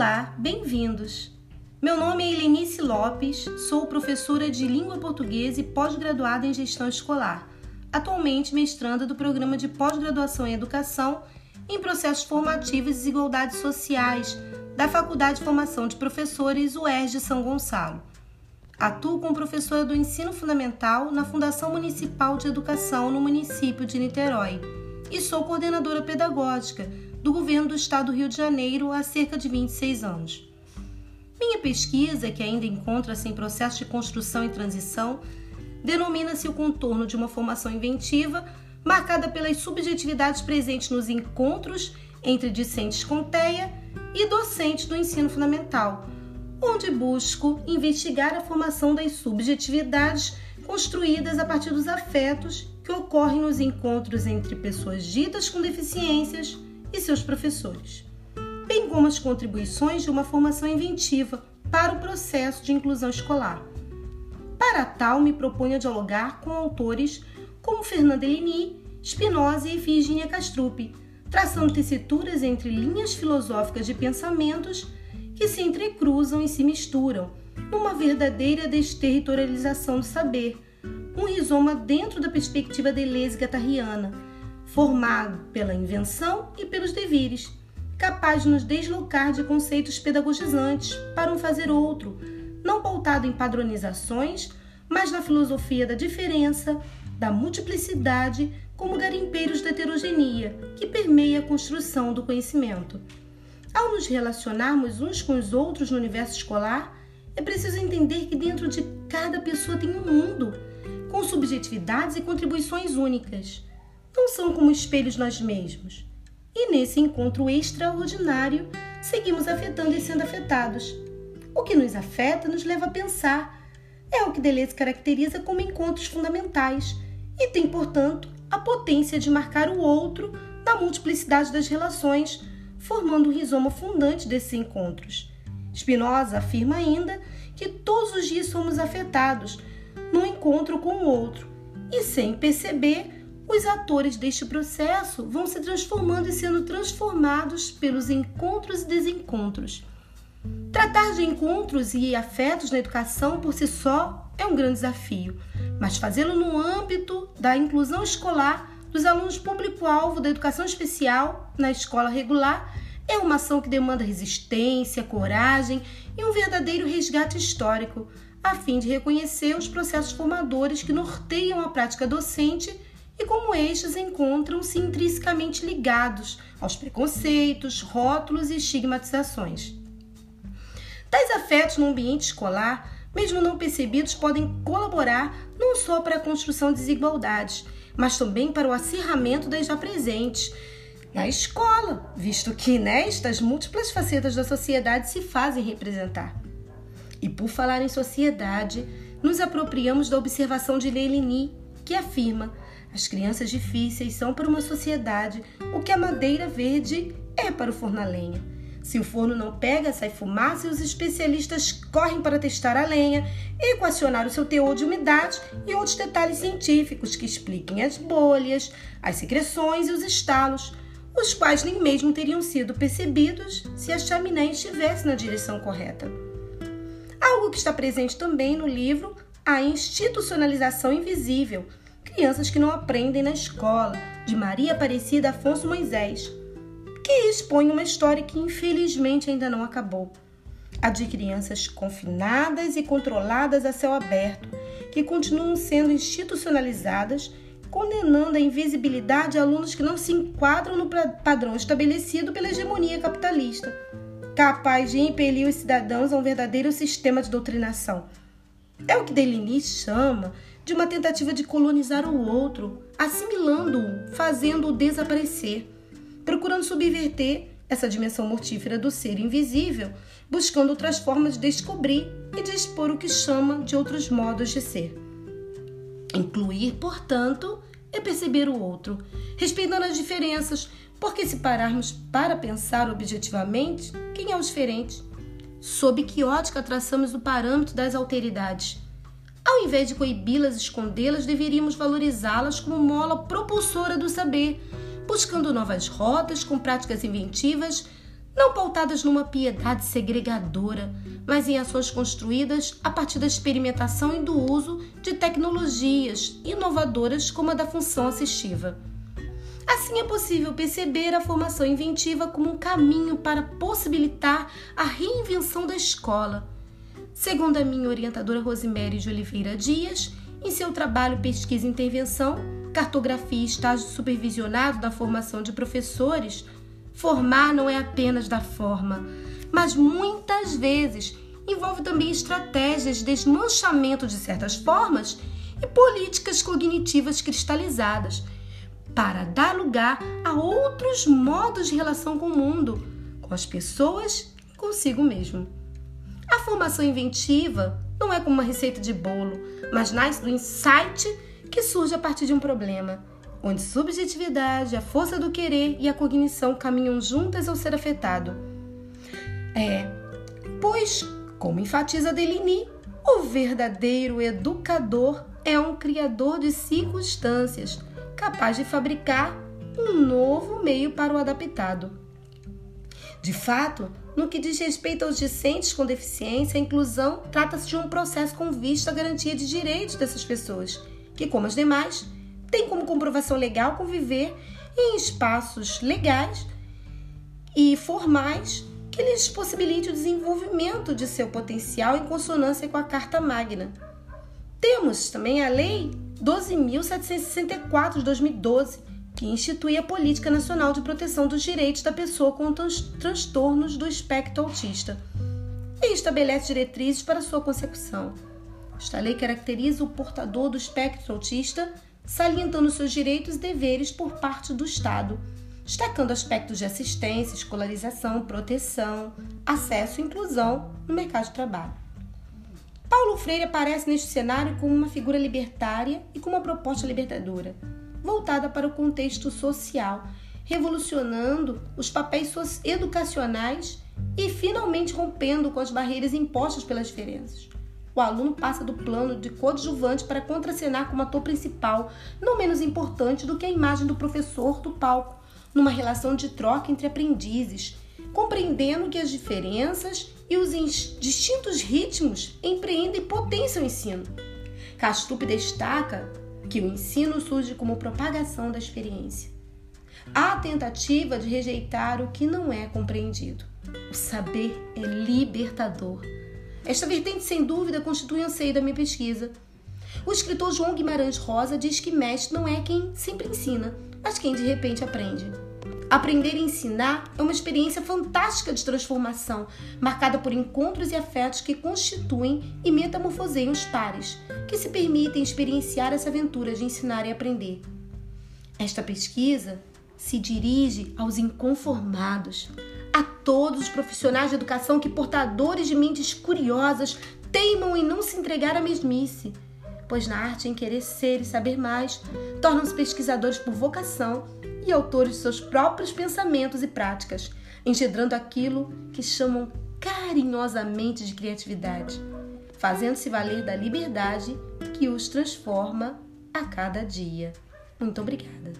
Olá, bem-vindos! Meu nome é Helenice Lopes, sou professora de língua portuguesa e pós-graduada em gestão escolar, atualmente mestranda do programa de pós-graduação em educação em processos formativos e desigualdades sociais da Faculdade de Formação de Professores UERJ de São Gonçalo. Atuo como professora do ensino fundamental na Fundação Municipal de Educação no município de Niterói e sou coordenadora pedagógica do governo do estado do Rio de Janeiro há cerca de 26 anos. Minha pesquisa, que ainda encontra-se em processo de construção e transição, denomina-se o contorno de uma formação inventiva marcada pelas subjetividades presentes nos encontros entre discentes com TEA e docentes do ensino fundamental, onde busco investigar a formação das subjetividades construídas a partir dos afetos que ocorrem nos encontros entre pessoas ditas com deficiências e seus professores, bem como as contribuições de uma formação inventiva para o processo de inclusão escolar. Para tal, me proponho dialogar com autores como Fernanda Elini, Spinoza e Virginia Castrup, traçando tessituras entre linhas filosóficas de pensamentos que se entrecruzam e se misturam, numa verdadeira desterritorialização do saber, um rizoma dentro da perspectiva deleuze guattariana, formado pela invenção e pelos devires, capaz de nos deslocar de conceitos pedagogizantes para um fazer outro, não pautado em padronizações, mas na filosofia da diferença, da multiplicidade, como garimpeiros da heterogeneia, que permeia a construção do conhecimento. Ao nos relacionarmos uns com os outros no universo escolar, é preciso entender que dentro de cada pessoa tem um mundo, com subjetividades e contribuições únicas não são como espelhos nós mesmos. E nesse encontro extraordinário, seguimos afetando e sendo afetados. O que nos afeta nos leva a pensar. É o que Deleuze caracteriza como encontros fundamentais e tem, portanto, a potência de marcar o outro na multiplicidade das relações, formando o rizoma fundante desses encontros. Spinoza afirma ainda que todos os dias somos afetados no encontro com o outro e, sem perceber, os atores deste processo vão se transformando e sendo transformados pelos encontros e desencontros. Tratar de encontros e afetos na educação por si só é um grande desafio, mas fazê-lo no âmbito da inclusão escolar dos alunos público-alvo da educação especial na escola regular é uma ação que demanda resistência, coragem e um verdadeiro resgate histórico, a fim de reconhecer os processos formadores que norteiam a prática docente e como estes encontram-se intrinsecamente ligados aos preconceitos, rótulos e estigmatizações. Tais afetos no ambiente escolar, mesmo não percebidos, podem colaborar não só para a construção de desigualdades, mas também para o acirramento das já presentes na escola, visto que nestas múltiplas facetas da sociedade se fazem representar. E por falar em sociedade, nos apropriamos da observação de Leilini, que afirma as crianças difíceis são para uma sociedade o que a madeira verde é para o forno a lenha. Se o forno não pega, sai fumaça e os especialistas correm para testar a lenha, equacionar o seu teor de umidade e outros detalhes científicos que expliquem as bolhas, as secreções e os estalos, os quais nem mesmo teriam sido percebidos se a chaminé estivesse na direção correta. Algo que está presente também no livro, a institucionalização invisível, Crianças que não aprendem na escola, de Maria Aparecida Afonso Moisés, que expõe uma história que infelizmente ainda não acabou. A de crianças confinadas e controladas a céu aberto, que continuam sendo institucionalizadas, condenando a invisibilidade a alunos que não se enquadram no padrão estabelecido pela hegemonia capitalista, capaz de impelir os cidadãos a um verdadeiro sistema de doutrinação. É o que Deligny chama de uma tentativa de colonizar o outro, assimilando-o, fazendo-o desaparecer, procurando subverter essa dimensão mortífera do ser invisível, buscando outras formas de descobrir e de expor o que chama de outros modos de ser. Incluir, portanto, é perceber o outro, respeitando as diferenças, porque se pararmos para pensar objetivamente, quem é o diferente? Sob que ótica traçamos o parâmetro das alteridades? Ao invés de coibi-las e escondê-las, deveríamos valorizá-las como mola propulsora do saber, buscando novas rotas com práticas inventivas não pautadas numa piedade segregadora, mas em ações construídas a partir da experimentação e do uso de tecnologias inovadoras como a da função assistiva. Assim é possível perceber a formação inventiva como um caminho para possibilitar a reinvenção da escola. Segundo a minha orientadora Rosemary de Oliveira Dias, em seu trabalho Pesquisa e Intervenção, Cartografia e Estágio Supervisionado da Formação de Professores, formar não é apenas da forma, mas muitas vezes envolve também estratégias de desmanchamento de certas formas e políticas cognitivas cristalizadas para dar lugar a outros modos de relação com o mundo, com as pessoas e consigo mesmo. A formação inventiva não é como uma receita de bolo, mas nasce do insight que surge a partir de um problema, onde subjetividade, a força do querer e a cognição caminham juntas ao ser afetado. É, pois, como enfatiza Deligny, o verdadeiro educador é um criador de circunstâncias capaz de fabricar um novo meio para o adaptado. De fato, no que diz respeito aos discentes com deficiência, a inclusão trata-se de um processo com vista à garantia de direitos dessas pessoas, que, como as demais, têm como comprovação legal conviver em espaços legais e formais que lhes possibilite o desenvolvimento de seu potencial em consonância com a Carta Magna. Temos também a Lei 12.764 de 2012, que institui a Política Nacional de Proteção dos Direitos da Pessoa com Transtornos do Espectro Autista e estabelece diretrizes para sua consecução. Esta lei caracteriza o portador do espectro autista, salientando seus direitos e deveres por parte do Estado, destacando aspectos de assistência, escolarização, proteção, acesso e inclusão no mercado de trabalho. Paulo Freire aparece neste cenário como uma figura libertária e com uma proposta libertadora, voltada para o contexto social, revolucionando os papéis educacionais e finalmente rompendo com as barreiras impostas pelas diferenças. O aluno passa do plano de coadjuvante para contracenar como ator principal, não menos importante do que a imagem do professor do palco, numa relação de troca entre aprendizes, compreendendo que as diferenças e os distintos ritmos empreendem e potenciam o ensino. Castrup destaca que o ensino surge como propagação da experiência. Há a tentativa de rejeitar o que não é compreendido. O saber é libertador. Esta vertente, sem dúvida, constitui o anseio da minha pesquisa. O escritor João Guimarães Rosa diz que mestre não é quem sempre ensina, mas quem de repente aprende. Aprender e ensinar é uma experiência fantástica de transformação, marcada por encontros e afetos que constituem e metamorfoseiam os pares, que se permitem experienciar essa aventura de ensinar e aprender. Esta pesquisa se dirige aos inconformados, a todos os profissionais de educação que, portadores de mentes curiosas, teimam em não se entregar à mesmice, pois na arte em querer ser e saber mais, tornam-se pesquisadores por vocação e autores de seus próprios pensamentos e práticas, engendrando aquilo que chamam carinhosamente de criatividade, fazendo-se valer da liberdade que os transforma a cada dia. Muito obrigada.